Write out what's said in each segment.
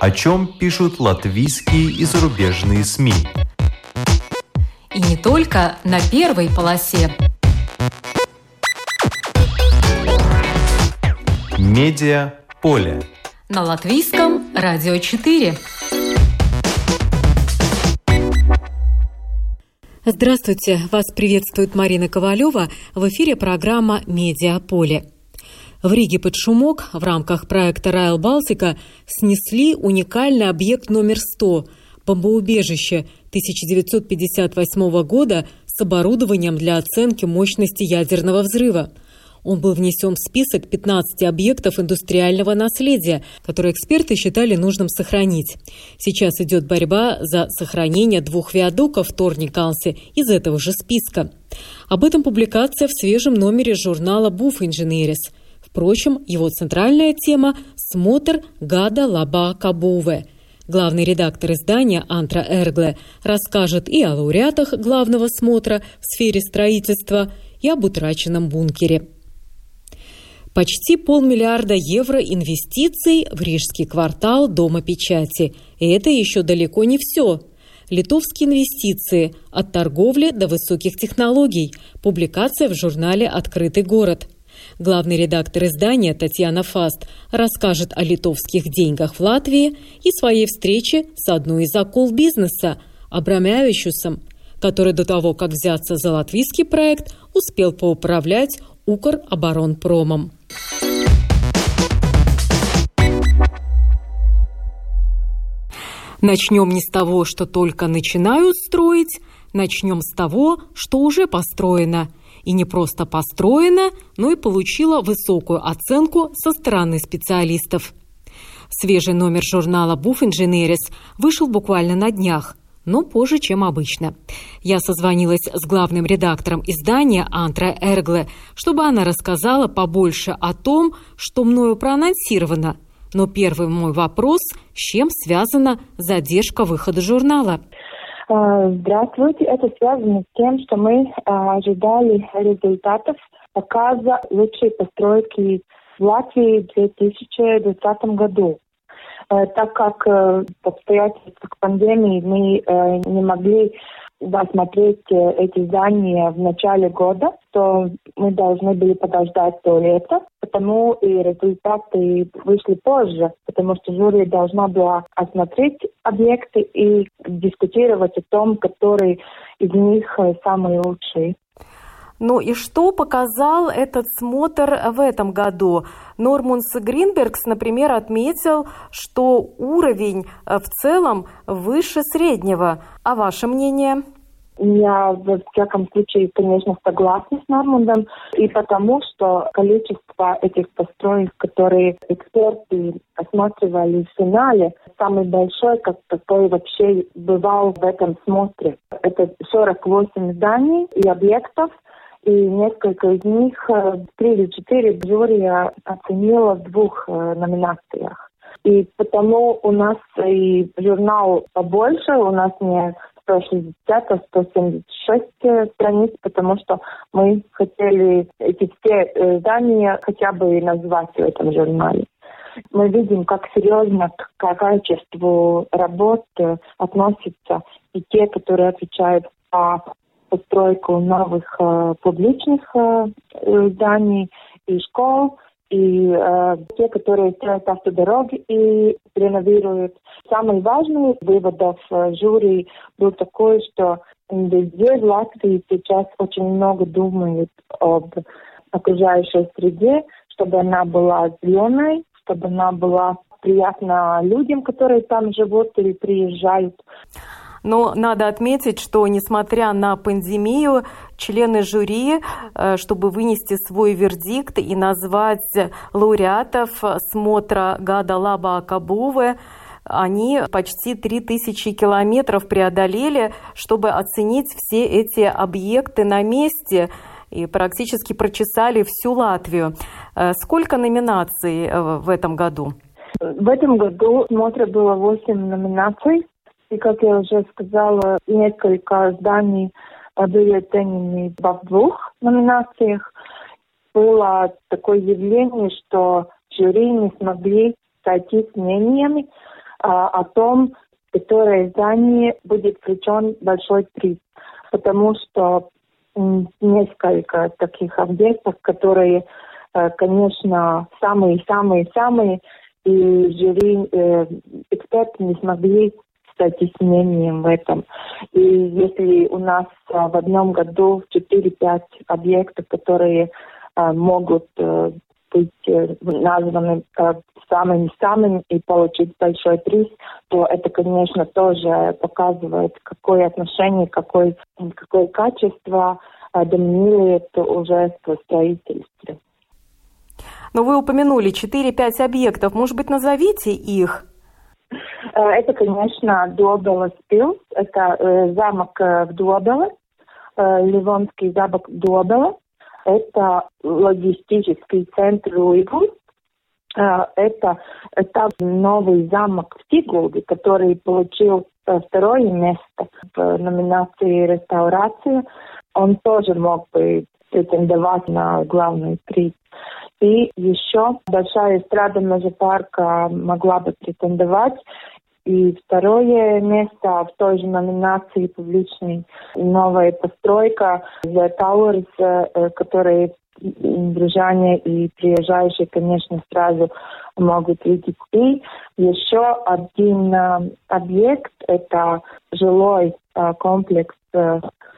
О чем пишут латвийские и зарубежные СМИ. И не только на первой полосе. Медиа поле. На латвийском радио 4. Здравствуйте! Вас приветствует Марина Ковалева. В эфире программа «Медиаполе». В Риге под шумок в рамках проекта «Райл Балтика» снесли уникальный объект номер 100 – бомбоубежище 1958 года с оборудованием для оценки мощности ядерного взрыва – он был внесен в список 15 объектов индустриального наследия, которые эксперты считали нужным сохранить. Сейчас идет борьба за сохранение двух виадуков в Торникалсе из этого же списка. Об этом публикация в свежем номере журнала «Буф Инженерис». Впрочем, его центральная тема – «Смотр Гада Лаба Кабуве». Главный редактор издания Антра Эргле расскажет и о лауреатах главного смотра в сфере строительства, и об утраченном бункере. Почти полмиллиарда евро инвестиций в Рижский квартал Дома печати. И это еще далеко не все. Литовские инвестиции от торговли до высоких технологий. Публикация в журнале «Открытый город». Главный редактор издания Татьяна Фаст расскажет о литовских деньгах в Латвии и своей встрече с одной из акул бизнеса – Абрамявичусом, который до того, как взяться за латвийский проект, успел поуправлять Укроборонпромом. Начнем не с того, что только начинают строить, начнем с того, что уже построено. И не просто построено, но и получило высокую оценку со стороны специалистов. Свежий номер журнала «Буф Инженерис» вышел буквально на днях но позже, чем обычно. Я созвонилась с главным редактором издания Антра Эргле, чтобы она рассказала побольше о том, что мною проанонсировано. Но первый мой вопрос – с чем связана задержка выхода журнала? А, здравствуйте. Это связано с тем, что мы а, ожидали результатов показа лучшей постройки в Латвии в 2020 году. Э, так как э, по обстоятельствам пандемии мы э, не могли досмотреть эти здания в начале года, то мы должны были подождать до лета, потому и результаты вышли позже, потому что жюри должна была осмотреть объекты и дискутировать о том, который из них самый лучший. Ну и что показал этот смотр в этом году? Нормунс Гринбергс, например, отметил, что уровень э, в целом выше среднего. А ваше мнение? Я в всяком случае, конечно, согласна с Нормандом, и потому, что количество этих построек, которые эксперты осматривали в финале, самый большой, как такой вообще бывал в этом смотре. Это 48 зданий и объектов, и несколько из них, э, три или четыре жюри оценило в двух э, номинациях. И потому у нас и журнал побольше, у нас не 160, а 176 э, страниц, потому что мы хотели эти все здания хотя бы назвать в этом журнале. Мы видим, как серьезно к качеству работ относятся и те, которые отвечают по постройку новых э, публичных э, зданий и школ, и э, те, которые строят автодороги и реновируют. Самый важный выводов э, жюри был такой, что везде в Латвии сейчас очень много думают об окружающей среде, чтобы она была зеленой, чтобы она была приятна людям, которые там живут или приезжают. Но надо отметить, что несмотря на пандемию, члены жюри, э, чтобы вынести свой вердикт и назвать лауреатов смотра Гада Лаба Акабуве, они почти 3000 километров преодолели, чтобы оценить все эти объекты на месте и практически прочесали всю Латвию. Э, сколько номинаций э, в этом году? В этом году в смотре было 8 номинаций. И, как я уже сказала, несколько зданий были оценены в двух номинациях. Было такое явление, что жюри не смогли сойти с мнениями. а, о том, которое здание будет включен большой приз. Потому что несколько таких объектов, которые, э, конечно, самые-самые-самые, и жюри, э, эксперты не смогли мнением в этом. И если у нас а, в одном году 4-5 объектов, которые а, могут а, быть э, названы самыми-самыми и получить большой приз, то это, конечно, тоже показывает, какое отношение, какое, какое качество доминирует уже в строительстве. Но вы упомянули 4-5 объектов. Может быть, назовите их? Э, это, конечно, Добелес Пилс, это э, замок э, в Добеле, Ливонский замок Добеле. Это логистический центр Уйгур. Это, это новый замок в Тигулде, который получил второе место в номинации «Реставрация». Он тоже мог бы претендовать на главный приз. И еще большая эстрада Межапарка могла бы претендовать. И второе место в той же номинации публичной новая постройка The Towers, э, которые брюжане и приезжающие, конечно, сразу могут видеть. И еще один э, объект – это жилой э, комплекс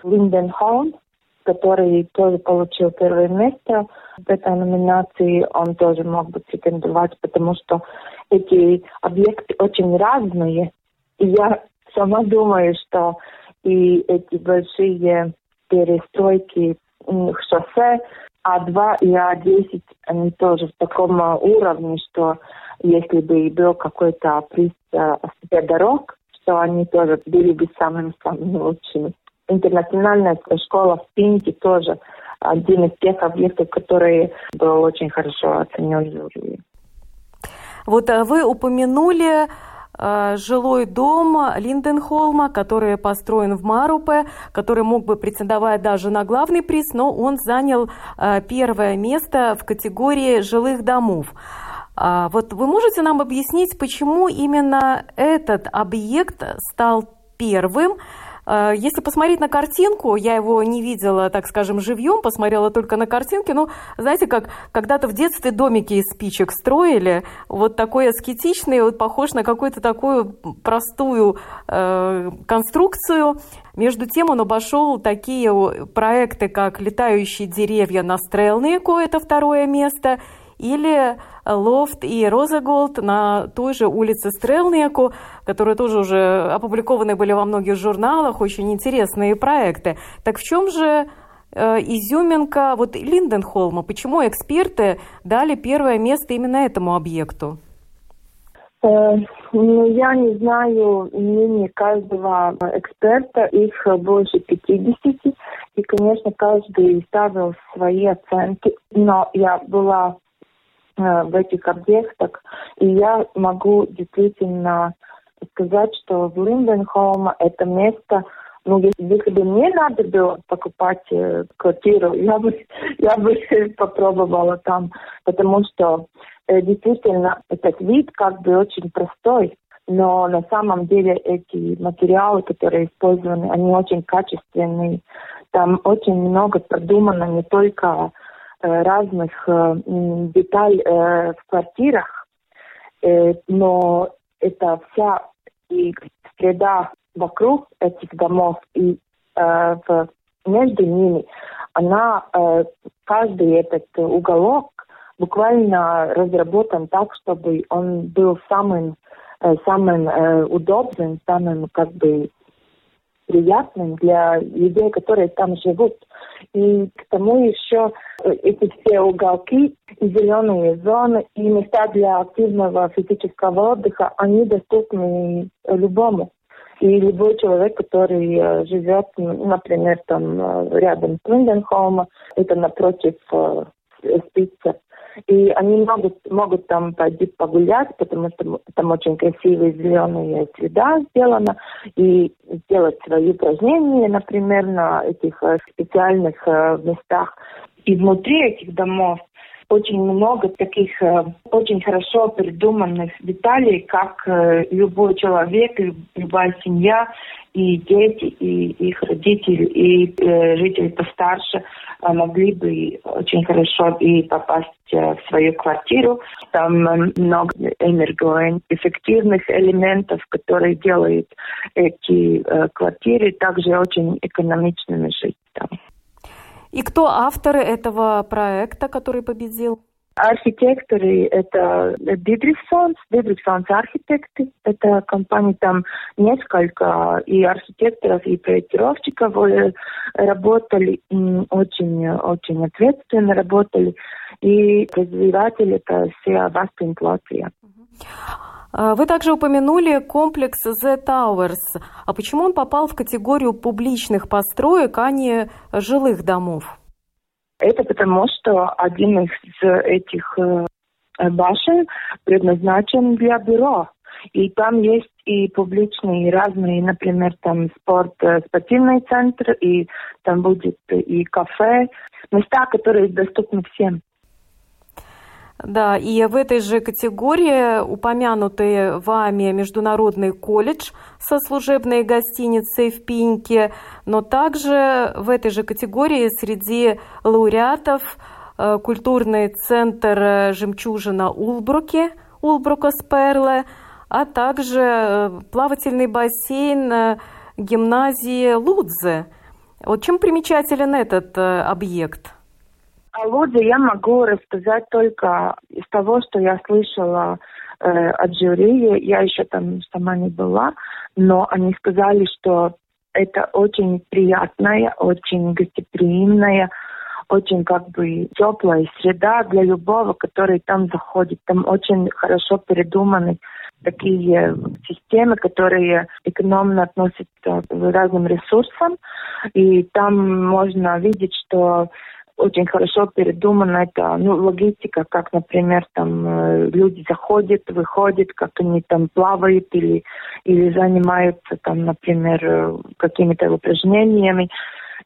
Линденхолм, который тоже получил первое место в этой номинации, он тоже мог бы претендовать, потому что эти объекты очень разные. И я сама думаю, что и эти большие перестройки шоссе А2 и А10, они тоже в таком уровне, что если бы был какой-то приз э, дорог, что они тоже были бы самыми-самыми лучшими интернациональная школа в Пинте тоже один из тех объектов, который был очень хорошо оценен жюри. Вот э, вы упомянули э, жилой дом Линденхолма, который построен в Марупе, который мог бы претендовать даже на главный приз, но он занял э, первое место в категории жилых домов. А вот вы можете нам объяснить, почему именно этот объект стал первым, если посмотреть на картинку, я его не видела, так скажем, живьем, посмотрела только на картинке, но знаете, как когда-то в детстве домики из спичек строили, вот такой аскетичный, вот похож на какую-то такую простую э, конструкцию. Между тем он обошел такие проекты, как «Летающие деревья на Стрелнику», это второе место, или Лофт и Розеголд на той же улице Стрелнику, которые тоже уже опубликованы были во многих журналах, очень интересные проекты. Так в чем же э, изюминка вот Линденхолма? Почему эксперты дали первое место именно этому объекту? Э, ну, я не знаю мнение каждого эксперта, их больше 50, и, конечно, каждый ставил свои оценки, но я была в этих объектах. И я могу действительно сказать, что в Линденхолм это место, ну, если бы мне надо было покупать э, квартиру, я бы, я бы попробовала там, потому что э, действительно этот вид как бы очень простой, но на самом деле эти материалы, которые использованы, они очень качественные. Там очень много продумано не только Э, разных э, деталей э, в квартирах, но это вся и среда вокруг этих домов и между ними, она, каждый этот уголок буквально разработан так, чтобы он был самым, самым удобным, самым как бы приятным для людей, которые там живут. И к тому еще э, эти все уголки и зеленые зоны и места для активного физического отдыха, они доступны любому. И любой человек, который э, живет, например, там э, рядом с Линденхолма, это напротив спица, и они могут, могут там пойти погулять, потому что там очень красивые зеленые среда сделана, и сделать свои упражнения, например, на этих э, специальных э, местах. И внутри этих домов очень много таких э, очень хорошо придуманных деталей, как любой человек, любая семья, и дети, и их родители, и э, жители постарше могли бы очень хорошо и попасть в свою квартиру. Там много энергоэффективных элементов, которые делают эти квартиры также очень экономичными жить там. И кто авторы этого проекта, который победил? Архитекторы – это Дидрихсонс, Дидрихсонс архитекты. Это компания, там несколько и архитекторов, и проектировщиков э, работали, очень, очень ответственно работали. И развиватели – это все Вастинг Латвия. Вы также упомянули комплекс The Towers. А почему он попал в категорию публичных построек, а не жилых домов? Это потому, что один из этих э, башен предназначен для бюро. И там есть и публичные, и разные, например, там спорт, э, спортивный центр, и там будет и кафе, места, которые доступны всем. Да, и в этой же категории упомянутый вами Международный колледж со служебной гостиницей в Пиньке, но также в этой же категории среди лауреатов э, культурный центр «Жемчужина Улбруки», Улбрука Сперле, а также э, плавательный бассейн э, гимназии Лудзе. Вот чем примечателен этот объект? О Лудзе я могу рассказать только из того, что я слышала э, от жюри. Я еще там сама не была, но они сказали, что это очень приятная, очень гостеприимная, очень как бы теплая среда для любого, который там заходит. Там очень хорошо передуманы такие системы, которые экономно относятся к разным ресурсам. И там можно видеть, что очень хорошо передумана это, ну, логистика, как, например, там э, люди заходят, выходят, как они там плавают или, или занимаются там, например, э, какими-то упражнениями.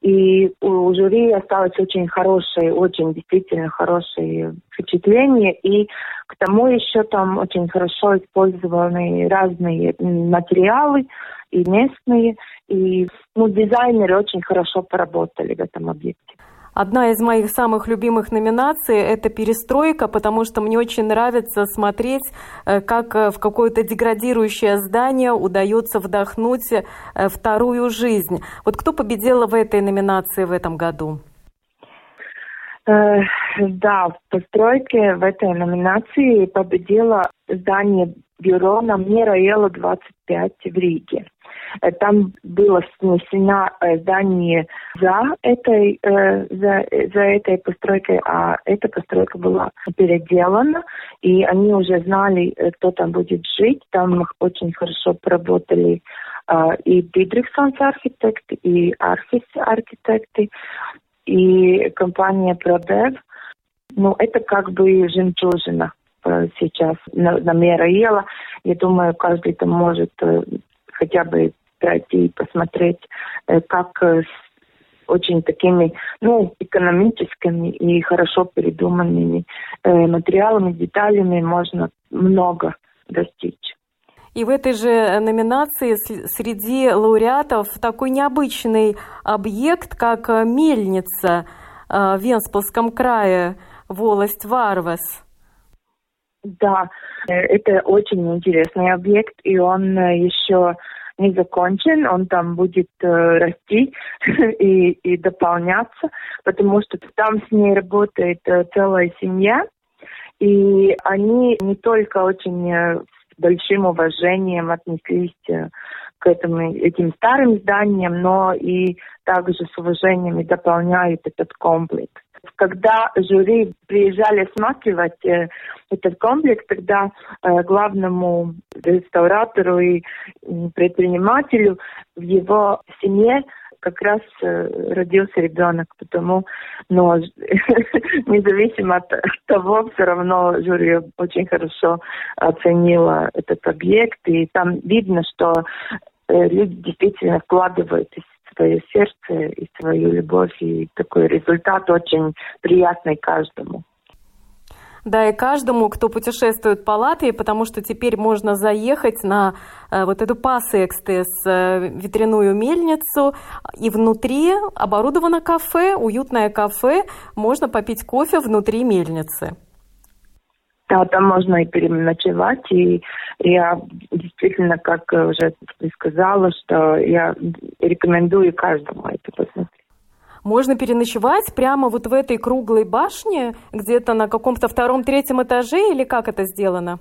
И у жюри осталось очень хорошее, очень действительно хорошее впечатление. И к тому еще там очень хорошо использованы разные материалы и местные. И ну, дизайнеры очень хорошо поработали в этом объекте. Одна из моих самых любимых номинаций – это «Перестройка», потому что мне очень нравится смотреть, э, как э, в какое-то деградирующее здание удается вдохнуть э, вторую жизнь. Вот кто победил в этой номинации в этом году? Да, в постройке в этой номинации победило здание бюро на Мираела 25 в Риге. Э, там было снесено э, здание за этой, э, за, за этой постройкой, а эта постройка была переделана, и они уже знали, кто там будет жить. Там очень хорошо поработали и Дидрихсонс архитект, и Архис архитекты, и компания Продев. Ну, это как бы жемчужина сейчас на, на Мера Ела. Я думаю, каждый там может хотя бы пройти и посмотреть, э, как э, с очень такими, ну, экономическими и хорошо передуманными э, материалами, деталями можно много достичь. И в этой же номинации среди лауреатов такой необычный объект, как мельница в Венспилском крае, волость Варвас. Да, это очень интересный объект, и он еще не закончен, он там будет э, расти и, и дополняться, потому что там с ней работает э, целая семья, и они не только очень э, с большим уважением отнеслись э, к этому, этим старым зданиям, но и также с уважением и дополняют этот комплекс. Когда жюри приезжали осматривать э, этот комплекс, тогда э, главному реставратору и предпринимателю в его семье как раз э, родился ребенок, потому, но независимо от того, все равно жюри очень хорошо оценила этот объект, и там видно, что люди действительно вкладывают свое сердце и свою любовь, и такой результат очень приятный каждому. Да, и каждому, кто путешествует по Латвии, потому что теперь можно заехать на э, вот эту Пасекстес э, ветряную мельницу, и внутри оборудовано кафе, уютное кафе, можно попить кофе внутри мельницы. Да, там можно и переночевать, и я действительно, как уже сказала, что я рекомендую каждому это посмотреть. Можно переночевать прямо вот в этой круглой башне, где-то на каком-то втором-третьем этаже, или как это сделано?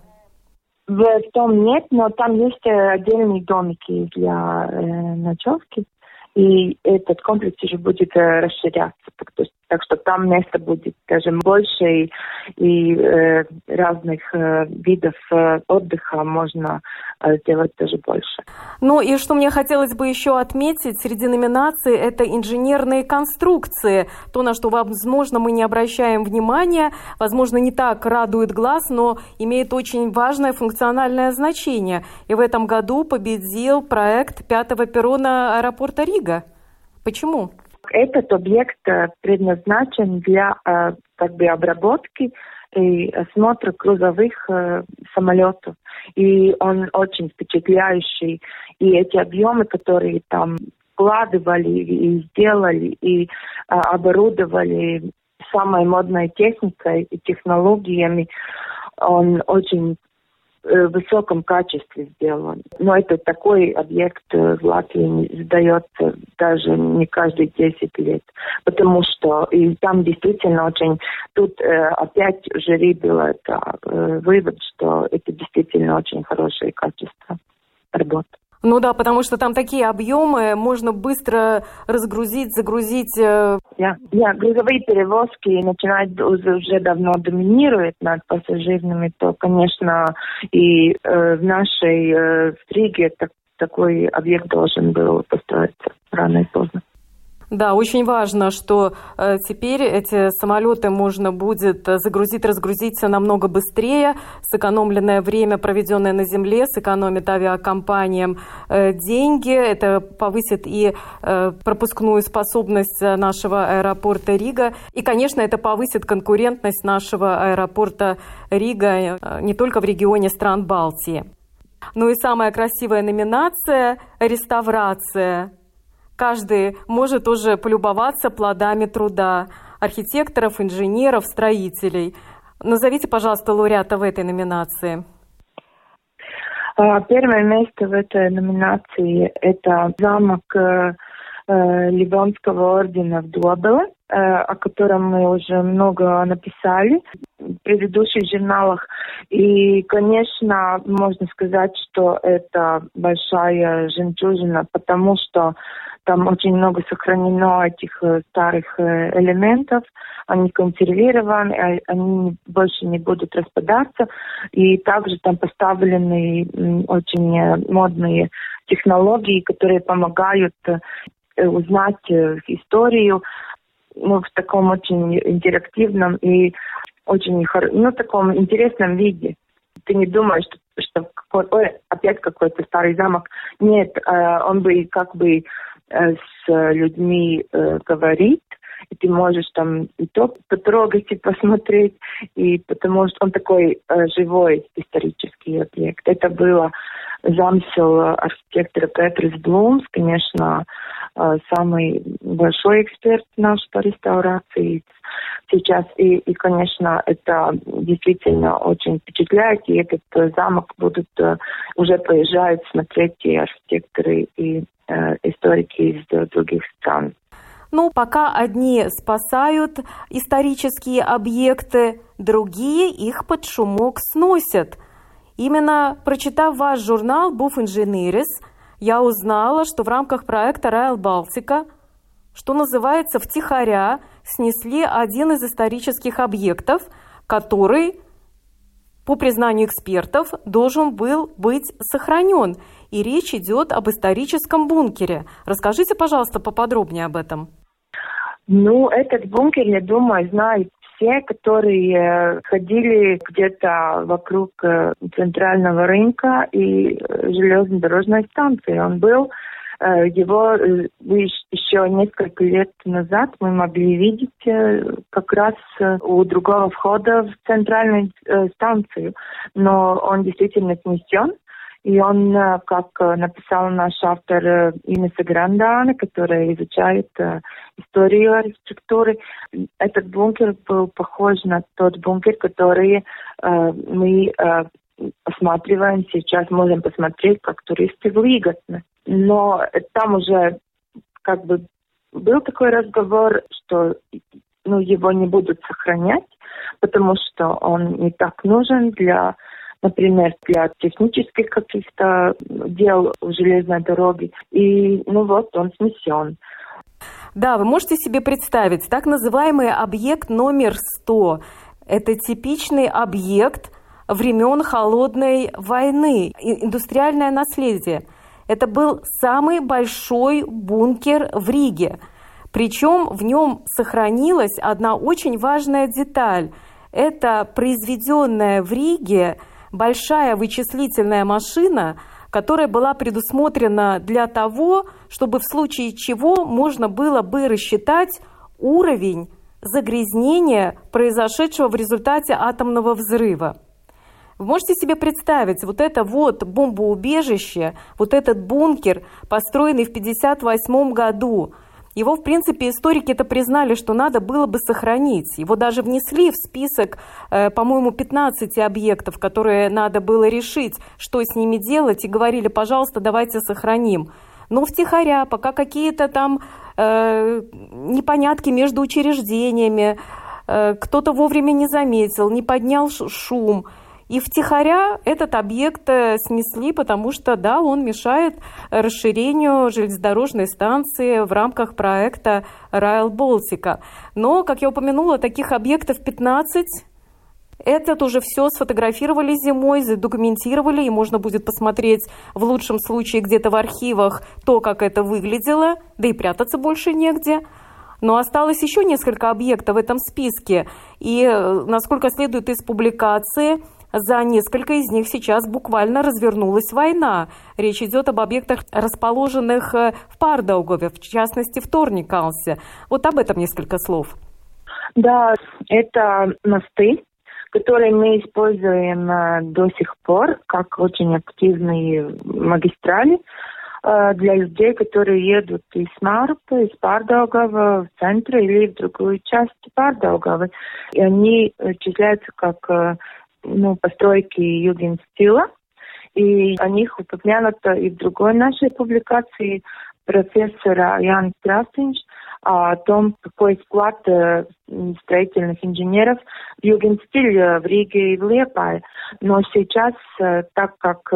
В том нет, но там есть отдельные домики для э, ночевки, и этот комплекс уже будет э, расширяться. Так, то есть так что там места будет, скажем, больше и, и э, разных э, видов э, отдыха можно э, сделать тоже больше. Ну и что мне хотелось бы еще отметить среди номинаций, это инженерные конструкции. То, на что, возможно, мы не обращаем внимания, возможно, не так радует глаз, но имеет очень важное функциональное значение. И в этом году победил проект пятого перрона аэропорта Рига. Почему? Этот объект э, предназначен для э, как бы обработки и осмотра грузовых э, самолетов. И он очень впечатляющий. И эти объемы, которые там вкладывали и сделали, и оборудовали самой модной техникой и технологиями, он очень Э, высоком качестве сделан. Но это такой объект э, в Латвии сдается даже не каждые 10 лет. Потому что и там действительно очень... Тут э, опять жюри было это, э, вывод, что это действительно очень хорошее качество работы. Ну да, потому что там такие объемы, можно быстро разгрузить, загрузить. Э... Yeah. Yeah. грузовые перевозки начинают уже, давно доминируют над пассажирными, то, конечно, и э, в нашей э, в так, такой объект должен был построиться рано и поздно. Да, очень важно, что э, теперь эти самолеты можно будет загрузить, разгрузить намного быстрее. Сэкономленное время, проведенное на земле, сэкономит авиакомпаниям э, деньги. Это повысит и э, пропускную способность нашего аэропорта Рига. И, конечно, это повысит конкурентность нашего аэропорта Рига э, не только в регионе стран Балтии. Ну и самая красивая номинация – реставрация Каждый может уже полюбоваться плодами труда архитекторов, инженеров, строителей. Назовите, пожалуйста, лауреата в этой номинации. А, первое место в этой номинации – это замок э, э, Ливонского ордена в Дуабеле, э, о котором мы уже много написали в предыдущих журналах. И, конечно, можно сказать, что это большая жемчужина, потому что там очень много сохранено этих э, старых э, элементов, они консервированы, а они больше не будут распадаться. И также там поставлены очень э, модные технологии, которые помогают узнать историю ну, в таком очень интерактивном и очень ну, таком интересном виде. Ты не думаешь, что, что какой, ой, опять какой-то старый замок. Нет, он бы как бы Э, с людьми э, говорит, и ты можешь там и то потрогать и посмотреть, и потому что он такой э, живой исторический объект. Это было замысел архитектора Петрис Блумс, конечно, э, самый большой эксперт наш по реставрации сейчас. И, и, конечно, это действительно очень впечатляет, и этот э, замок будут э, уже приезжают смотреть и архитекторы, и Э, историки из других стран. Ну, пока одни спасают исторические объекты, другие их под шумок сносят. Именно прочитав ваш журнал «Буф Инженерис», я узнала, что в рамках проекта «Райл Балтика», что называется, втихаря снесли один из исторических объектов, который, по признанию экспертов, должен был быть сохранен – и речь идет об историческом бункере. Расскажите, пожалуйста, поподробнее об этом. Ну, этот бункер, я думаю, знают все, которые э, ходили где-то вокруг э, центрального рынка и э, железнодорожной станции. Он был его еще несколько лет назад мы могли видеть как раз у другого входа в центральную станцию, но он действительно снесен. И он, как написал наш автор Инесса Грандана, которая изучает историю архитектуры, этот бункер был похож на тот бункер, который мы осматриваем сейчас, можем посмотреть, как туристы в Лиготне. Но там уже как бы был такой разговор, что ну, его не будут сохранять, потому что он не так нужен для, например, для технических каких-то дел в железной дороге. И ну вот, он снесен. Да, вы можете себе представить, так называемый объект номер 100. Это типичный объект, времен Холодной войны, индустриальное наследие. Это был самый большой бункер в Риге. Причем в нем сохранилась одна очень важная деталь. Это произведенная в Риге большая вычислительная машина, которая была предусмотрена для того, чтобы в случае чего можно было бы рассчитать уровень загрязнения, произошедшего в результате атомного взрыва. Вы можете себе представить, вот это вот бомбоубежище, вот этот бункер, построенный в 1958 году, его, в принципе, историки это признали, что надо было бы сохранить. Его даже внесли в список, э, по-моему, 15 объектов, которые надо было решить, что с ними делать, и говорили, пожалуйста, давайте сохраним. Но втихаря, пока какие-то там э, непонятки между учреждениями, э, кто-то вовремя не заметил, не поднял шум – и втихаря этот объект э, снесли, потому что, да, он мешает расширению железнодорожной станции в рамках проекта Райл Балтика. Но, как я упомянула, таких объектов 15 этот уже все сфотографировали зимой, задокументировали, и можно будет посмотреть в лучшем случае где-то в архивах то, как это выглядело, да и прятаться больше негде. Но осталось еще несколько объектов в этом списке. И, э, насколько следует из публикации, за несколько из них сейчас буквально развернулась война. Речь идет об объектах, расположенных э, в Пардаугове, в частности в Торникалсе. Вот об этом несколько слов. Да, это мосты, которые мы используем э, до сих пор как очень активные магистрали э, для людей, которые едут из Марпа, из Пардаугава в центр или в другую часть Пардаугава. И они числяются как ну, постройки югенстила. И о них упомянуто и в другой нашей публикации профессора Яна Красинч о том, какой вклад э, строительных инженеров в югенстиль э, в Риге и в Лепае. Но сейчас, э, так как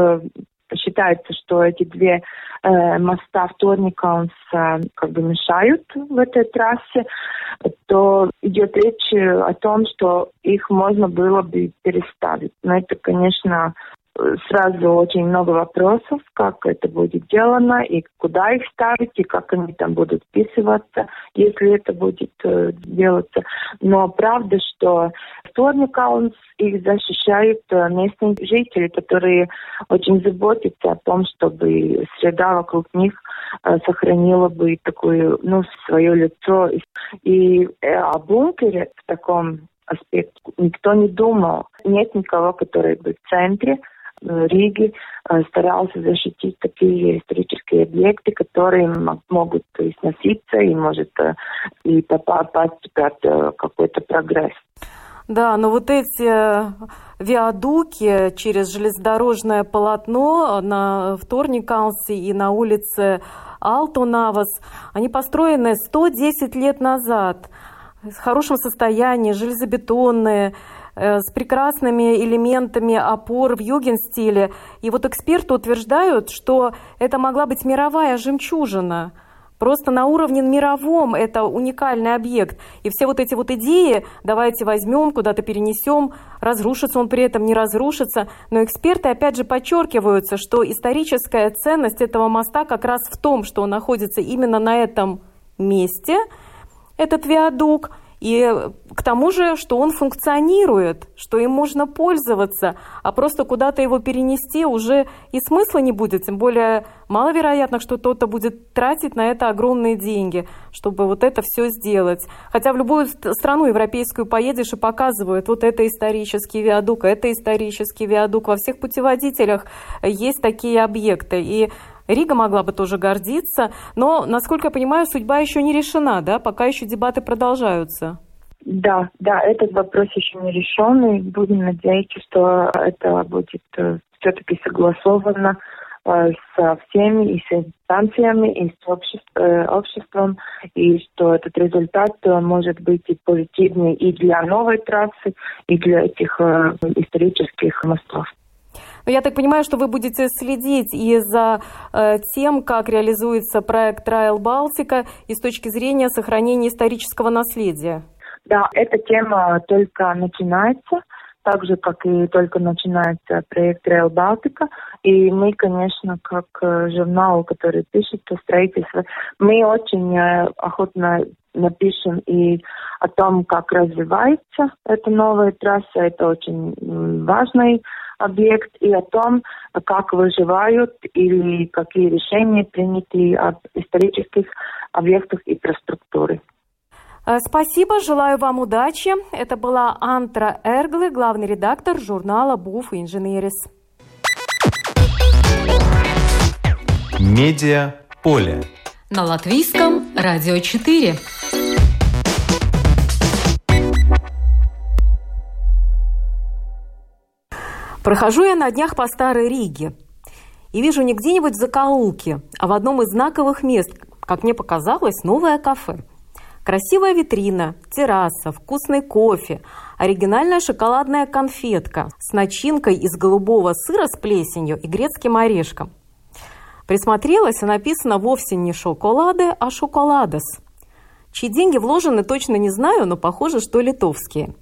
считается, что эти две э, моста вторника э, как бы мешают в этой трассе, то идет речь о том, что их можно было бы переставить. Но это, конечно, сразу очень много вопросов, как это будет делано, и куда их ставить, и как они там будут вписываться, если это будет э, делаться. Но правда, что вторник Каунс их защищают э, местные жители, которые очень заботятся о том, чтобы среда вокруг них э, сохранила бы такое, ну, свое лицо. И э, о бункере в таком аспекте никто не думал. Нет никого, который бы в центре Риги э, старался защитить такие исторические объекты, которые могут сноситься и может э, и попасть под какой-то прогресс. Да, но вот эти виадуки через железнодорожное полотно на Вторникалсе и на улице Алтунавас, они построены 110 лет назад, в хорошем состоянии, железобетонные, Э, с прекрасными элементами опор в юген-стиле. И вот эксперты утверждают, что это могла быть мировая жемчужина. Просто на уровне мировом это уникальный объект. И все вот эти вот идеи, давайте возьмем, куда-то перенесем, разрушится он при этом, не разрушится. Но эксперты опять же подчеркиваются, что историческая ценность этого моста как раз в том, что он находится именно на этом месте, этот виадук, и к тому же, что он функционирует, что им можно пользоваться, а просто куда-то его перенести уже и смысла не будет, тем более маловероятно, что кто-то будет тратить на это огромные деньги, чтобы вот это все сделать. Хотя в любую страну европейскую поедешь и показывают, вот это исторический виадук, это исторический виадук. Во всех путеводителях есть такие объекты. И Рига могла бы тоже гордиться, но, насколько я понимаю, судьба еще не решена, да, пока еще дебаты продолжаются. Да, да, этот вопрос еще не решен, и будем надеяться, что это будет э, все-таки согласовано э, со всеми, и с инстанциями, и с обществ, э, обществом, и что этот результат может быть и позитивный и для новой трассы, и для этих исторических мостов. Но я так понимаю, что вы будете следить и за э, тем, как реализуется проект Trial Балтика и с точки зрения сохранения исторического наследия. Да, эта тема только начинается, так же, как и только начинается проект Rail Балтика. И мы, конечно, как э, журнал, который пишет о строительстве, мы очень э, охотно напишем и о том, как развивается эта новая трасса. Это очень важный объект и о том, как выживают или какие решения приняты об исторических объектах инфраструктуры. Э, спасибо, желаю вам удачи. Это была Антра Эрглы, главный редактор журнала «Буф Инженерис». Медиа поле. На латвийском радио 4. Прохожу я на днях по Старой Риге и вижу не где-нибудь в закоулке, а в одном из знаковых мест, как мне показалось, новое кафе. Красивая витрина, терраса, вкусный кофе, оригинальная шоколадная конфетка с начинкой из голубого сыра с плесенью и грецким орешком. Присмотрелась, и написано вовсе не «шоколады», а «шоколадос». Чьи деньги вложены, точно не знаю, но похоже, что литовские.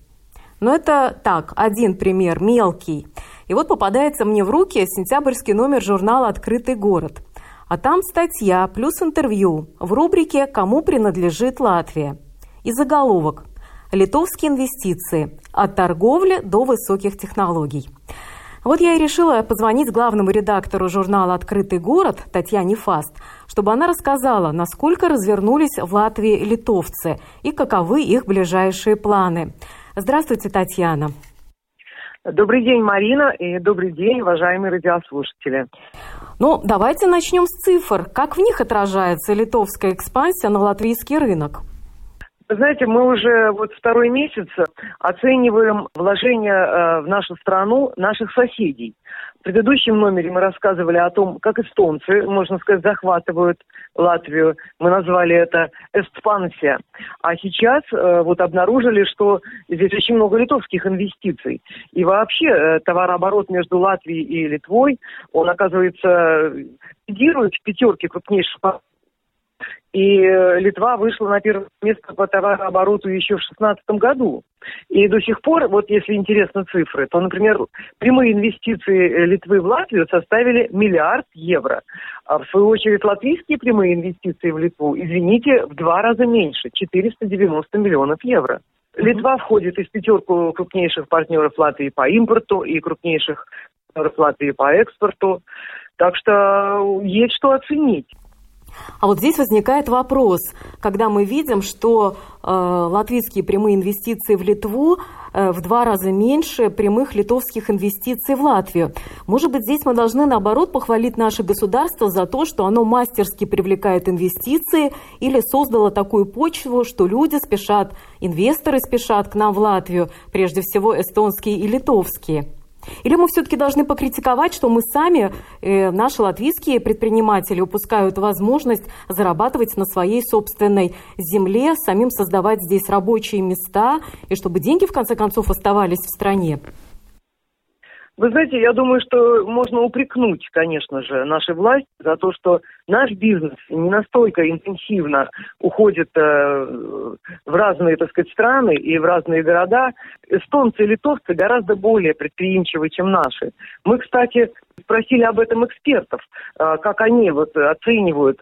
Но это так, один пример, мелкий. И вот попадается мне в руки сентябрьский номер журнала «Открытый город». А там статья плюс интервью в рубрике «Кому принадлежит Латвия?» И заголовок «Литовские инвестиции. От торговли до высоких технологий». Вот я и решила позвонить главному редактору журнала «Открытый город» Татьяне Фаст, чтобы она рассказала, насколько развернулись в Латвии литовцы и каковы их ближайшие планы. Здравствуйте, Татьяна. Добрый день, Марина, и добрый день, уважаемые радиослушатели. Ну, давайте начнем с цифр. Как в них отражается литовская экспансия на латвийский рынок? знаете, мы уже вот второй месяц оцениваем вложения э, в нашу страну наших соседей. Предыдущем номере мы рассказывали о том, как эстонцы, можно сказать, захватывают Латвию. Мы назвали это эстпансия. А сейчас э, вот обнаружили, что здесь очень много литовских инвестиций. И вообще э, товарооборот между Латвией и Литвой, он, оказывается, лидирует в пятерке крупнейших и э, Литва вышла на первое место по товарообороту еще в 2016 году. И до сих пор, вот если интересны цифры, то, например, прямые инвестиции э, Литвы в Латвию составили миллиард евро. А в свою очередь латвийские прямые инвестиции в Литву, извините, в два раза меньше, 490 миллионов евро. Литва входит в пятерку крупнейших партнеров Латвии по импорту и крупнейших партнеров Латвии по экспорту. Так что есть что оценить. А вот здесь возникает вопрос, когда мы видим, что э, латвийские прямые инвестиции в Литву э, в два раза меньше прямых литовских инвестиций в Латвию. Может быть, здесь мы должны, наоборот, похвалить наше государство за то, что оно мастерски привлекает инвестиции или создало такую почву, что люди спешат, инвесторы спешат к нам в Латвию, прежде всего эстонские и литовские. Или мы все-таки должны покритиковать, что мы сами, э, наши латвийские предприниматели, упускают возможность зарабатывать на своей собственной земле, самим создавать здесь рабочие места, и чтобы деньги, в конце концов, оставались в стране? Вы знаете, я думаю, что можно упрекнуть, конечно же, нашей власти за то, что наш бизнес не настолько интенсивно уходит э, в разные, так сказать, страны и в разные города. Эстонцы и литовцы гораздо более предприимчивы, чем наши. Мы, кстати, спросили об этом экспертов, э, как они вот оценивают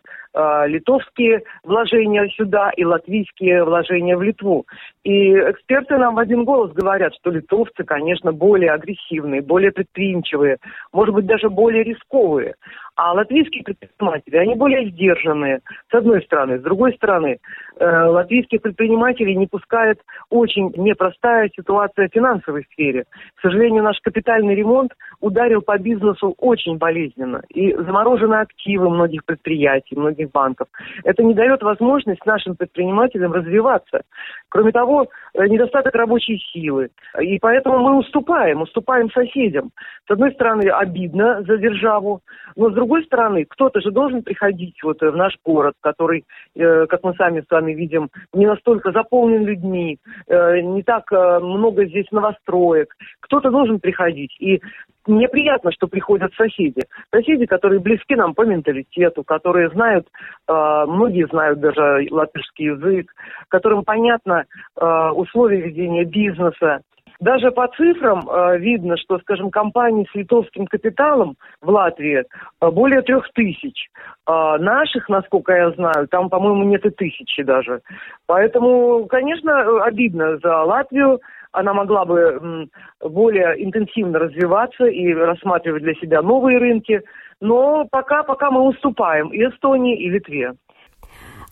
литовские вложения сюда и латвийские вложения в Литву. И эксперты нам в один голос говорят, что литовцы, конечно, более агрессивные, более предприимчивые, может быть, даже более рисковые. А латвийские предприниматели, они более сдержанные, с одной стороны. С другой стороны, э, латвийских предпринимателей не пускает очень непростая ситуация в финансовой сфере. К сожалению, наш капитальный ремонт ударил по бизнесу очень болезненно. И заморожены активы многих предприятий, многих банков. Это не дает возможность нашим предпринимателям развиваться. Кроме того, э, недостаток рабочей силы. И поэтому мы уступаем, уступаем соседям. С одной стороны, обидно за державу, но с другой стороны, кто-то же должен приходить вот в наш город, который, э, как мы сами с вами видим, не настолько заполнен людьми, э, не так много здесь новостроек. Кто-то должен приходить. И мне приятно, что приходят соседи. Соседи, которые близки нам по менталитету, которые знают, э, многие знают даже латышский язык, которым понятно э, условия ведения бизнеса. Даже по цифрам э, видно, что, скажем, компаний с литовским капиталом в Латвии э, более трех тысяч. Э, наших, насколько я знаю, там, по-моему, нет и тысячи даже. Поэтому, конечно, обидно за Латвию, она могла бы более интенсивно развиваться и рассматривать для себя новые рынки. Но пока, пока мы уступаем и Эстонии, и Литве.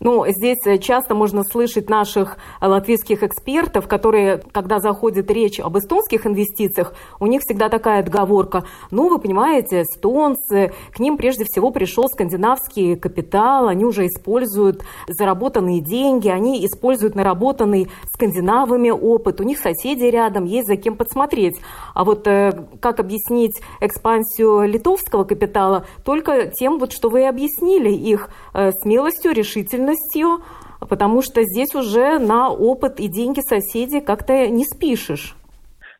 Ну, здесь э, часто можно слышать наших э, латвийских экспертов, которые, когда заходит речь об эстонских инвестициях, у них всегда такая отговорка. Ну, вы понимаете, эстонцы, к ним прежде всего пришел скандинавский капитал, они уже используют заработанные деньги, они используют наработанный скандинавами опыт, у них соседи рядом, есть за кем подсмотреть. А вот э, как объяснить экспансию литовского капитала? Только тем, вот, что вы объяснили, их смелостью, решительностью ответственностью, потому что здесь уже на опыт и деньги соседей как-то не спишешь.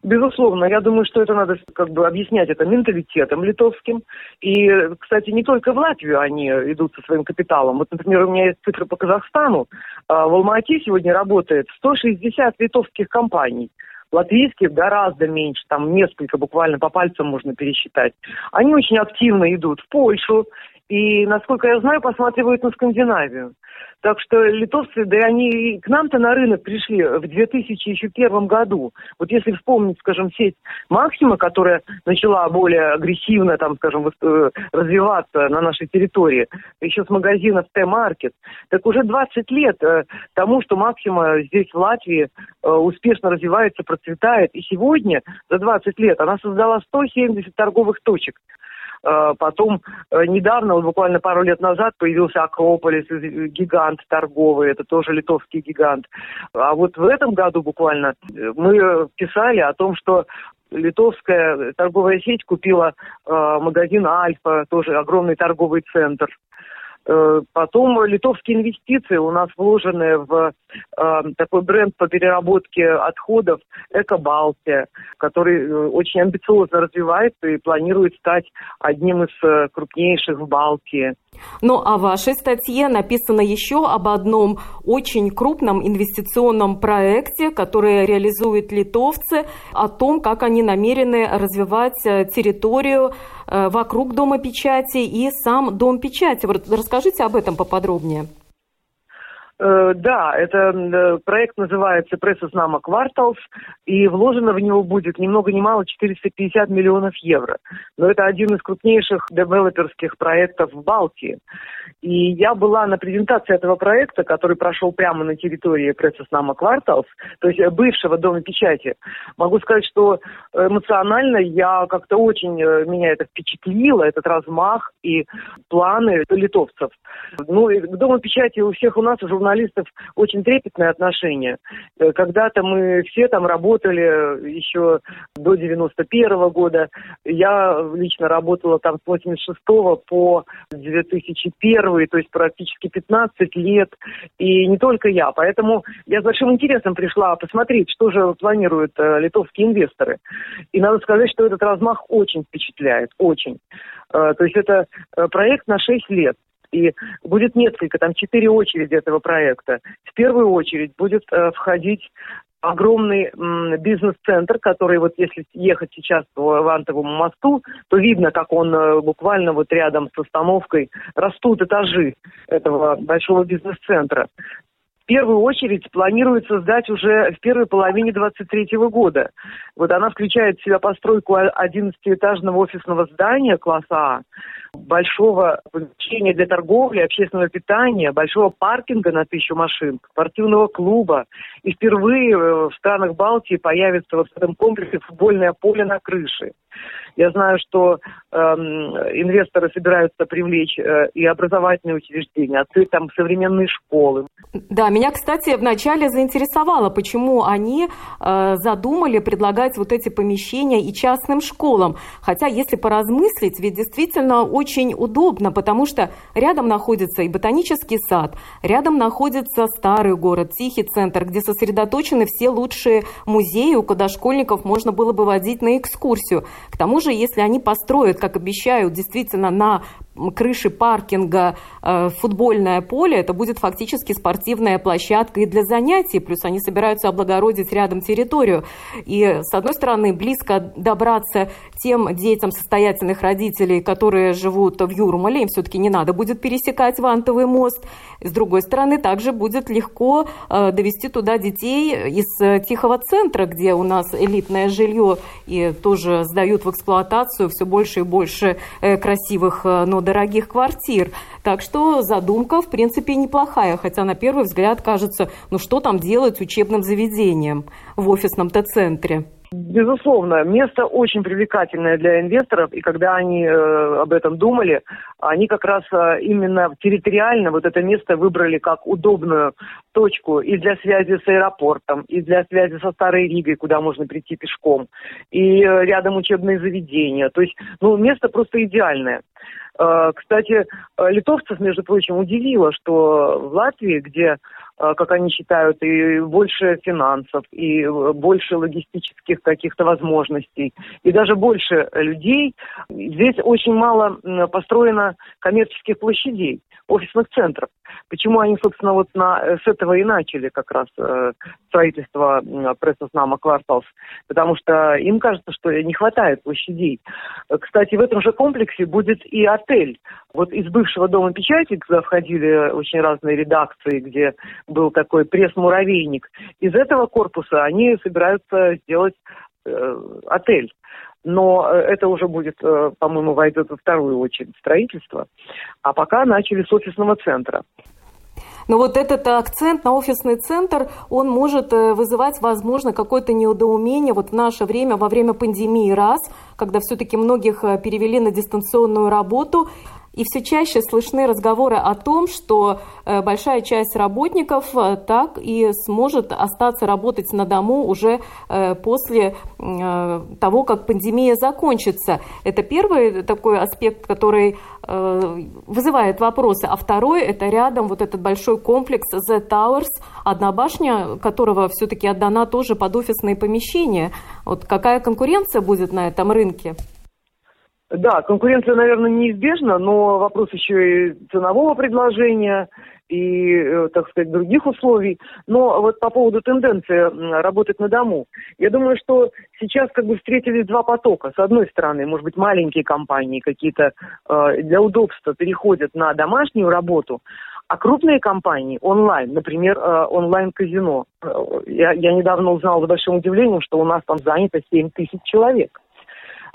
Безусловно, я думаю, что это надо как бы объяснять это менталитетом литовским. И, кстати, не только в Латвию они идут со своим капиталом. Вот, например, у меня есть цифры по Казахстану. А, в Алмате сегодня работает 160 литовских компаний. Латвийских гораздо меньше, там несколько буквально по пальцам можно пересчитать. Они очень активно идут в Польшу, и, насколько я знаю, посматривают на Скандинавию. Так что литовцы, да они к нам-то на рынок пришли в 2001 году. Вот если вспомнить, скажем, сеть Максима, которая начала более агрессивно, там, скажем, э, развиваться на нашей территории, еще с магазинов Т-маркет, так уже 20 лет э, тому, что Максима здесь, в Латвии, э, успешно развивается, процветает. И сегодня, за 20 лет, она создала 170 торговых точек. Э, потом э, недавно, вот буквально пару лет назад, появился Акрополис, э, гигант торговый, это тоже литовский гигант. А вот в этом году буквально мы писали о том, что литовская торговая сеть купила магазин Альфа, тоже огромный торговый центр. Э, потом литовские инвестиции у нас вложены в э, такой бренд по переработке отходов «Экобалтия», который э, очень амбициозно развивается и планирует стать одним из крупнейших в Балтии. Ну а в вашей статье написано еще об одном очень крупном инвестиционном проекте, который реализуют литовцы, о том, как они намерены развивать э, территорию э, вокруг Дома печати и сам Дом печати. Расскажите об этом поподробнее. Э, да, это э, проект называется «Пресс-знамо Кварталс», и вложено в него будет ни много ни мало 450 миллионов евро. Но это один из крупнейших девелоперских проектов в Балтии. И я была на презентации этого проекта, который прошел прямо на территории «Пресс-знамо Кварталс», то есть бывшего Дома печати. Могу сказать, что эмоционально я как-то очень, э, меня это впечатлило, этот размах и планы литовцев. Ну, и к Дому печати у всех у нас уже журналистов очень трепетное отношение. Э, когда-то мы все там работали еще до 91 -го года. Я лично работала там с 86 по 2001, то есть практически 15 лет. И не только я. Поэтому я с большим интересом пришла посмотреть, что же планируют э, литовские инвесторы. И надо сказать, что этот размах очень впечатляет, очень. Э, то есть это проект на 6 лет. И будет несколько, там четыре очереди этого проекта. В первую очередь будет э, входить огромный бизнес-центр, который вот если ехать сейчас по Вантовому мосту, то видно, как он э, буквально вот рядом с остановкой растут этажи этого большого бизнес-центра. В первую очередь планируется сдать уже в первой половине 23 года. Вот она включает в себя постройку 11-этажного офисного здания класса А, большого помещения для торговли, общественного питания, большого паркинга на тысячу машин, спортивного клуба. И впервые э, в странах Балтии появится вот в этом комплексе футбольное поле на крыше. Я знаю, что э, инвесторы собираются привлечь э, и образовательные учреждения, открыть там современные школы. Да, меня, кстати, вначале заинтересовало, почему они э, задумали предлагать вот эти помещения и частным школам. Хотя, если поразмыслить, ведь действительно очень удобно, потому что рядом находится и ботанический сад, рядом находится старый город, тихий центр, где сосредоточены все лучшие музеи, куда школьников можно было бы водить на экскурсию. К тому же, если они построят, как обещают, действительно на крыши паркинга э, футбольное поле, это будет фактически спортивная площадка и для занятий, плюс они собираются облагородить рядом территорию. И, с одной стороны, близко добраться тем детям состоятельных родителей, которые живут в Юрмале, им все-таки не надо будет пересекать Вантовый мост. С другой стороны, также будет легко э, довести туда детей из э, Тихого центра, где у нас элитное жилье и тоже сдают в эксплуатацию все больше и больше красивых, но дорогих квартир. Так что задумка, в принципе, неплохая, хотя на первый взгляд кажется, ну что там делать учебным заведением в офисном-то центре. Безусловно, место очень привлекательное для инвесторов, и когда они э, об этом думали, они как раз э, именно территориально вот это место выбрали как удобную точку и для связи с аэропортом, и для связи со Старой Ригой, куда можно прийти пешком, и э, рядом учебные заведения. То есть, ну, место просто идеальное. Э, кстати, э, литовцев, между прочим, удивило, что в Латвии, где, как они считают, и больше финансов, и больше логистических каких-то возможностей, и даже больше людей, здесь очень мало построено коммерческих площадей офисных центров. Почему они, собственно, вот на, э, с этого и начали как раз э, строительство э, Прессоснама Кварталс, потому что им кажется, что не хватает площадей. Кстати, в этом же комплексе будет и отель. Вот из бывшего дома печати, куда входили очень разные редакции, где был такой пресс-муравейник, из этого корпуса они собираются сделать э, отель но э, это уже будет, э, по-моему, войдет во вторую очередь строительство. А пока начали с офисного центра. Но вот этот акцент на офисный центр, он может э, вызывать, возможно, какое-то неудоумение вот в наше время, во время пандемии раз, когда все-таки многих перевели на дистанционную работу. И все чаще слышны разговоры о том, что э, большая часть работников э, так и сможет остаться работать на дому уже э, после того, как пандемия закончится. Это первый такой аспект, который вызывает вопросы. А второй – это рядом вот этот большой комплекс The Towers, одна башня которого все-таки отдана тоже под офисные помещения. Вот какая конкуренция будет на этом рынке? Да, конкуренция, наверное, неизбежна, но вопрос еще и ценового предложения, и, э, так сказать, других условий. Но вот по поводу тенденции работать на дому, я думаю, что сейчас как бы встретились два потока. С одной стороны, может быть, маленькие компании какие-то э, для удобства переходят на домашнюю работу, а крупные компании онлайн, например, э, онлайн-казино. Я, я недавно узнал с большим удивлением, что у нас там занято 7 тысяч человек.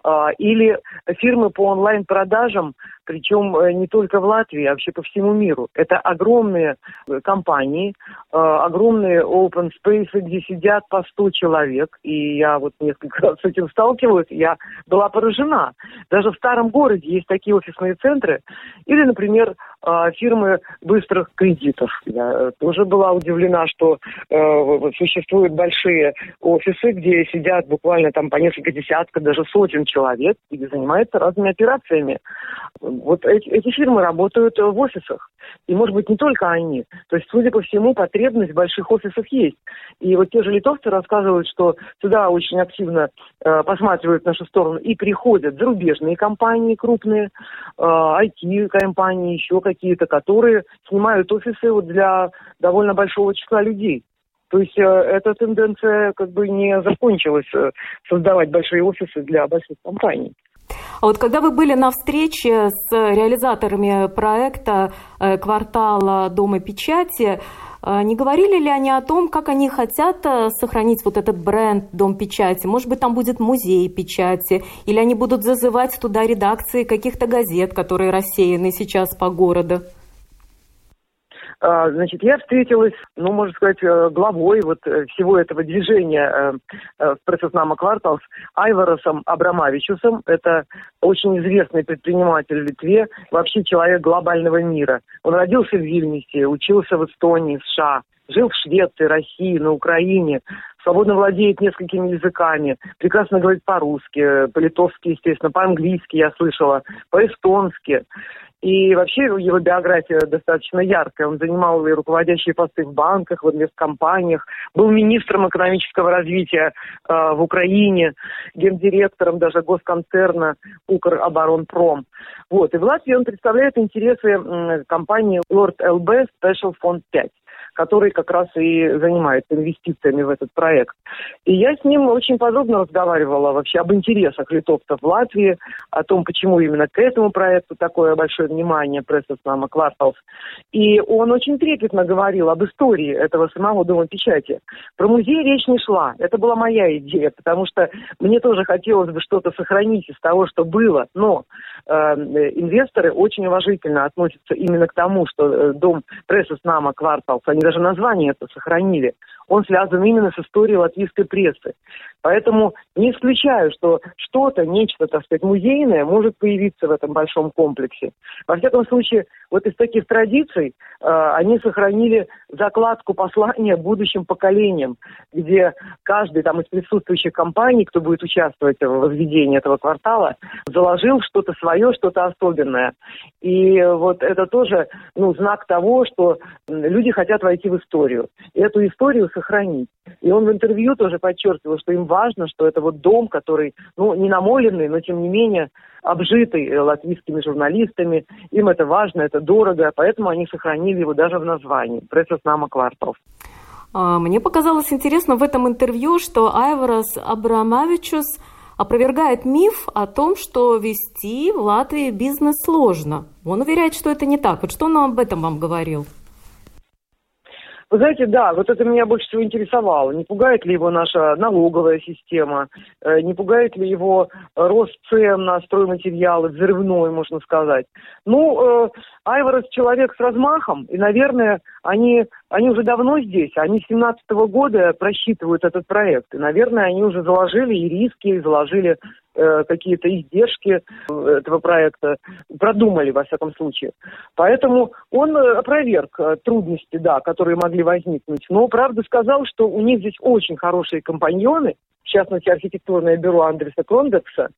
А, или фирмы по онлайн-продажам, причем э, не только в Латвии, а вообще по всему миру. Это огромные э, компании, э, огромные open space, где сидят по 100 человек. И я вот несколько раз с этим сталкиваюсь, я была поражена. Даже в старом городе есть такие офисные центры. Или, например, фирмы быстрых кредитов. Я тоже была удивлена, что существуют большие офисы, где сидят буквально там по несколько десятков, даже сотен человек, и занимаются разными операциями вот эти, эти фирмы работают в офисах. И, может быть, не только они. То есть, судя по всему, потребность в больших офисах есть. И вот те же литовцы рассказывают, что сюда очень активно э, посматривают в нашу сторону и приходят зарубежные компании крупные, э, IT-компании, еще какие-то, которые снимают офисы вот для довольно большого числа людей. То есть э, эта тенденция как бы не закончилась э, создавать большие офисы для больших компаний. А вот когда вы были на встрече с реализаторами проекта э, квартала Дома печати, не говорили ли они о том, как они хотят сохранить вот этот бренд Дом печати? Может быть, там будет музей печати? Или они будут зазывать туда редакции каких-то газет, которые рассеяны сейчас по городу? А, значит, я встретилась, ну, можно сказать, э, главой вот э, всего этого движения э, в Пресоснама Кварталс Айваросом Абрамавичусом. Это очень известный предприниматель в Литве, вообще человек глобального мира. Он родился в Вильнюсе, учился в Эстонии, США, жил в Швеции, России, на Украине, свободно владеет несколькими языками, прекрасно говорит по-русски, по-литовски, естественно, по-английски я слышала, по-эстонски. И вообще его биография достаточно яркая. Он занимал и руководящие посты в банках, в инвесткомпаниях, был министром экономического развития э, в Украине, гендиректором даже госконцерна Укроборонпром. Вот. И в Латвии он представляет интересы э, компании Lord LB Special Fund 5 который как раз и занимается инвестициями в этот проект. И я с ним очень подробно разговаривала вообще об интересах литовцев в Латвии, о том, почему именно к этому проекту такое большое внимание пресса Слама Кварталс. И он очень трепетно говорил об истории этого самого Дома печати. Про музей речь не шла. Это была моя идея, потому что мне тоже хотелось бы что-то сохранить из того, что было. Но э, инвесторы очень уважительно относятся именно к тому, что э, дом пресса Снама Кварталс, они даже название это сохранили. Он связан именно с историей латвийской прессы. Поэтому не исключаю, что что-то, нечто, так сказать, музейное может появиться в этом большом комплексе. Во всяком случае, вот из таких традиций э, они сохранили закладку послания будущим поколениям, где каждый там из присутствующих компаний, кто будет участвовать в возведении этого квартала, заложил что-то свое, что-то особенное. И вот это тоже ну, знак того, что люди хотят войти в историю. И эту историю сохранить. И он в интервью тоже подчеркивал, что им важно, что это вот дом, который, ну, не намоленный, но тем не менее обжитый э, латвийскими журналистами. Им это важно, это дорого, поэтому они сохранили его даже в названии «Пресса с нама кварталов». А, мне показалось интересно в этом интервью, что Айворос Абрамавичус опровергает миф о том, что вести в Латвии бизнес сложно. Он уверяет, что это не так. Вот что он об этом вам говорил? Вы знаете, да, вот это меня больше всего интересовало. Не пугает ли его наша налоговая система? Э, не пугает ли его рост цен на стройматериалы, взрывной, можно сказать? Ну, э, Айворос человек с размахом, и, наверное, они, они уже давно здесь. Они с 17 года просчитывают этот проект. И, наверное, они уже заложили и риски, и заложили Э, какие-то издержки э, этого проекта, продумали, во всяком случае. Поэтому он э, опроверг трудности, да, которые могли возникнуть, но, правда, сказал, что у них здесь очень хорошие компаньоны, в частности, архитектурное бюро Андреса Крондекса,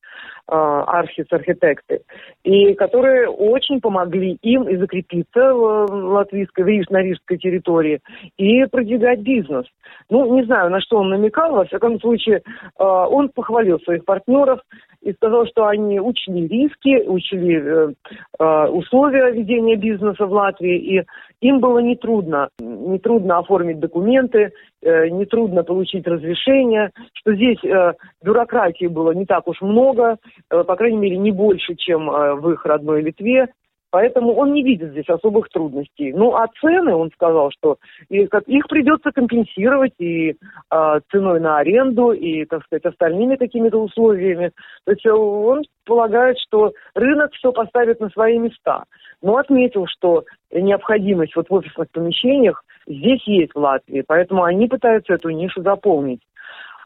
Архис Архитекты, и которые очень помогли им и закрепиться в латвийской, на рижской территории, и продвигать бизнес. Ну, не знаю, на что он намекал, во всяком случае, он похвалил своих партнеров, и сказал, что они учли риски, учли э, э, условия ведения бизнеса в Латвии, и им было нетрудно, нетрудно оформить документы, э, нетрудно получить разрешение, что здесь э, бюрократии было не так уж много, э, по крайней мере, не больше, чем э, в их родной Литве, Поэтому он не видит здесь особых трудностей. Ну, а цены, он сказал, что их придется компенсировать и э, ценой на аренду, и, так сказать, остальными какими-то условиями. То есть он полагает, что рынок все поставит на свои места. Но отметил, что необходимость вот в офисных помещениях здесь есть в Латвии, поэтому они пытаются эту нишу заполнить.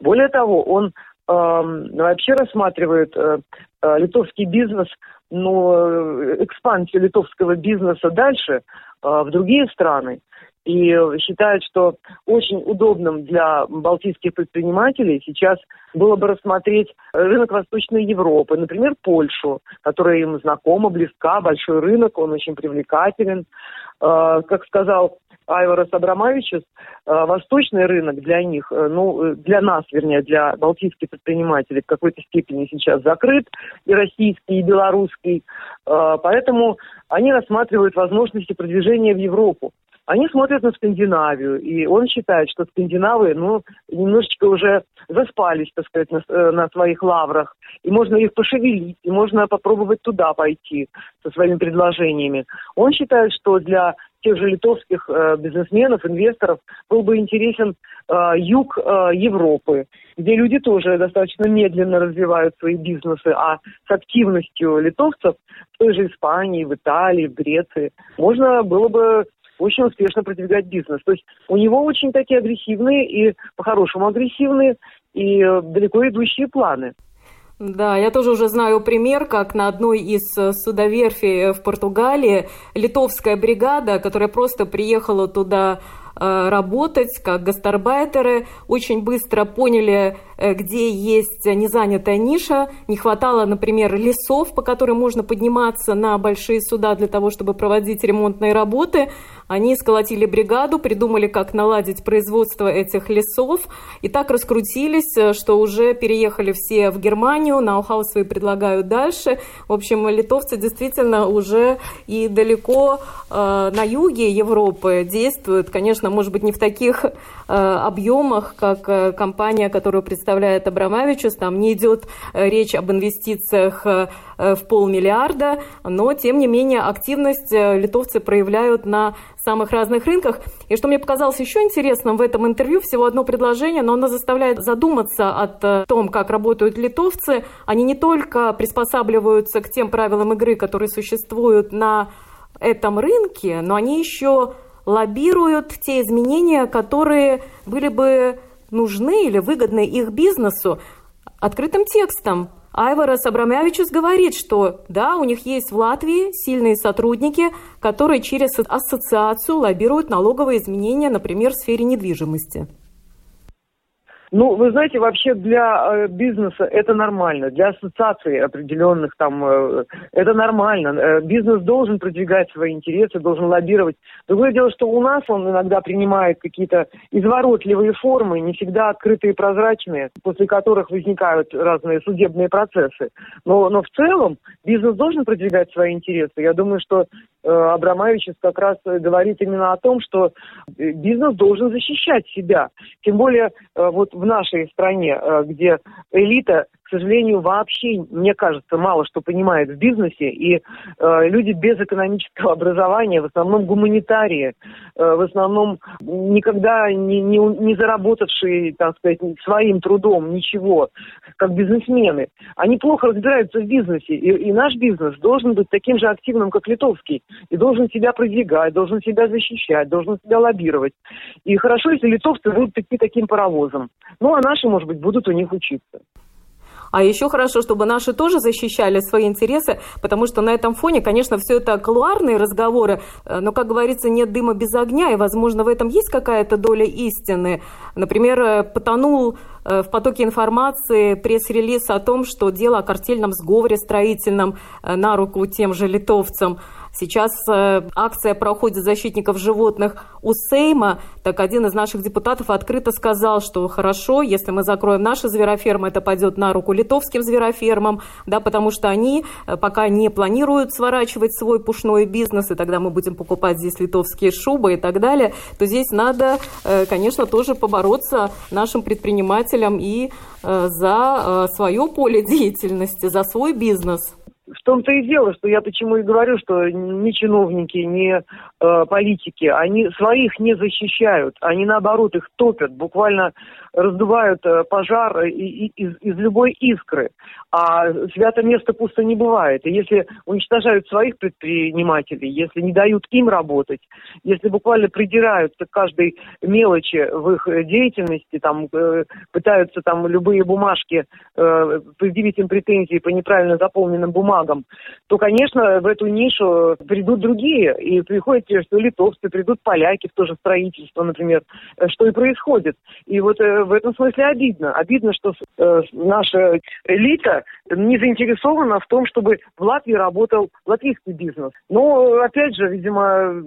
Более того, он вообще рассматривает э, э, литовский бизнес, э, экспансию литовского бизнеса дальше в другие страны. и считают, что очень удобным для балтийских предпринимателей сейчас было бы рассмотреть рынок Восточной Европы, например, Польшу, которая им знакома, близка, большой рынок, он очень привлекателен. Э, как сказал Айварас Абрамовичус, восточный рынок для них, э, ну, э, для нас, вернее, для балтийских предпринимателей в какой-то степени сейчас закрыт, и российский, и белорусский. Поэтому они рассматривают возможности продвижения в Европу они смотрят на Скандинавию, и он считает, что скандинавы, ну, немножечко уже заспались, так сказать, на, э, на своих лаврах, и можно их пошевелить, и можно попробовать туда пойти со своими предложениями. Он считает, что для тех же литовских э, бизнесменов, инвесторов был бы интересен э, юг э, Европы, где люди тоже достаточно медленно развивают свои бизнесы, а с активностью литовцев в той же Испании, в Италии, в Греции можно было бы очень успешно продвигать бизнес. То есть у него очень такие агрессивные и по-хорошему агрессивные и э, далеко идущие планы. Да, я тоже уже знаю пример, как на одной из э, судоверфей в Португалии литовская бригада, которая просто приехала туда Э, работать как гастарбайтеры, очень быстро поняли, э, где есть незанятая ниша. Не хватало, например, лесов, по которым можно подниматься на большие суда для того, чтобы проводить ремонтные работы. Они сколотили бригаду, придумали, как наладить производство этих лесов, и так раскрутились, э, что уже переехали все в Германию, ноу-хау свои предлагают дальше. В общем, литовцы действительно уже и далеко э, на юге Европы действуют. Конечно, может быть, не в таких э, объемах, как э, компания, которую представляет Абрамовичус. Там не идет э, речь об инвестициях в полмиллиарда, но, тем не менее, активность литовцы проявляют на самых разных рынках. И что мне показалось еще интересным в этом интервью, всего одно предложение, но оно заставляет задуматься о э, том, как работают литовцы. Они не только приспосабливаются к тем правилам игры, которые существуют на этом рынке, но они еще лоббируют те изменения, которые были бы нужны или выгодны их бизнесу. Открытым текстом Айварас Абрамявичус говорит, что да, у них есть в Латвии сильные сотрудники, которые через ассоциацию лоббируют налоговые изменения, например, в сфере недвижимости. Ну, вы знаете, вообще для э, бизнеса это нормально, для ассоциаций определенных там э, это нормально. Э, бизнес должен продвигать свои интересы, должен лоббировать. Другое дело, что у нас он иногда принимает какие-то изворотливые формы, не всегда открытые и прозрачные, после которых возникают разные судебные процессы. Но, но в целом бизнес должен продвигать свои интересы. Я думаю, что э, Абрамович как раз говорит именно о том, что э, бизнес должен защищать себя. Тем более э, вот в нашей стране, э, где элита к сожалению, вообще, мне кажется, мало что понимает в бизнесе, и э, люди без экономического образования, в основном гуманитарии, э, в основном никогда не, не, не заработавшие, так сказать, своим трудом ничего, как бизнесмены, они плохо разбираются в бизнесе, и, и наш бизнес должен быть таким же активным, как литовский, и должен себя продвигать, должен себя защищать, должен себя лоббировать. И хорошо, если литовцы будут идти таким паровозом. Ну, а наши, может быть, будут у них учиться. А еще хорошо, чтобы наши тоже защищали свои интересы, потому что на этом фоне, конечно, все это колуарные разговоры, э, но, как говорится, нет дыма без огня, и, возможно, в этом есть какая-то доля истины. Например, э, потонул э, в потоке информации пресс-релиз о том, что дело о картельном сговоре строительном на руку тем же литовцам – Сейчас э, акция проходит защитников животных у Сейма. Так один из наших депутатов открыто сказал, что хорошо, если мы закроем наши зверофермы, это пойдет на руку литовским зверофермам, да, потому что они э, пока не планируют сворачивать свой пушной бизнес, и тогда мы будем покупать здесь литовские шубы и так далее, то здесь надо, э, конечно, тоже побороться нашим предпринимателям и за свое поле деятельности, за свой бизнес. В том-то и дело, что я почему и говорю, что ни чиновники, ни э, политики, они своих не защищают, они наоборот их топят, буквально раздувают э, пожар из, из любой искры. А свято место пусто не бывает. И если уничтожают своих предпринимателей, если не дают им работать, если буквально придираются к каждой мелочи в их деятельности, там, э, пытаются там любые бумажки, э, предъявить им претензии по неправильно заполненным бумагам, то, конечно, в эту нишу придут другие. И приходят те, что литовцы, придут поляки в то же строительство, например, что и происходит. И вот в этом смысле обидно. Обидно, что наша элита не заинтересована в том, чтобы в Латвии работал латвийский бизнес. Но, опять же, видимо,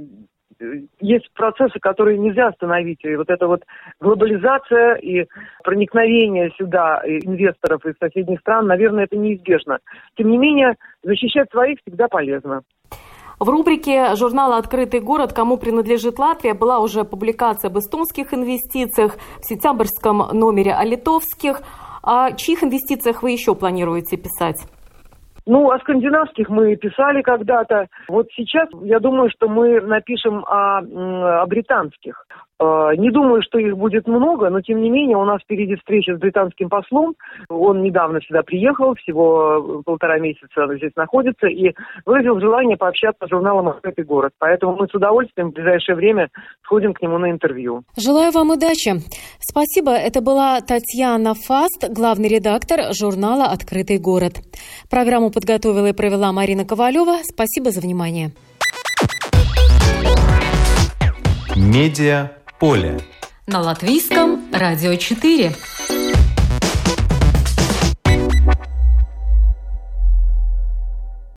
есть процессы, которые нельзя остановить. И вот эта вот глобализация и проникновение сюда инвесторов из соседних стран, наверное, это неизбежно. Тем не менее, защищать своих всегда полезно. В рубрике журнала «Открытый город. Кому принадлежит Латвия» была уже публикация об эстонских инвестициях, в сентябрьском номере о литовских. О чьих инвестициях вы еще планируете писать? Ну, о скандинавских мы писали когда-то. Вот сейчас я думаю, что мы напишем о, о британских. Э, не думаю, что их будет много, но тем не менее у нас впереди встреча с британским послом. Он недавно сюда приехал, всего полтора месяца здесь находится, и выразил желание пообщаться с журналом «Открытый город». Поэтому мы с удовольствием в ближайшее время сходим к нему на интервью. Желаю вам удачи. Спасибо. Это была Татьяна Фаст, главный редактор журнала «Открытый город». Программу подготовила и провела Марина Ковалева. Спасибо за внимание. Медиа поле. На латвийском радио 4.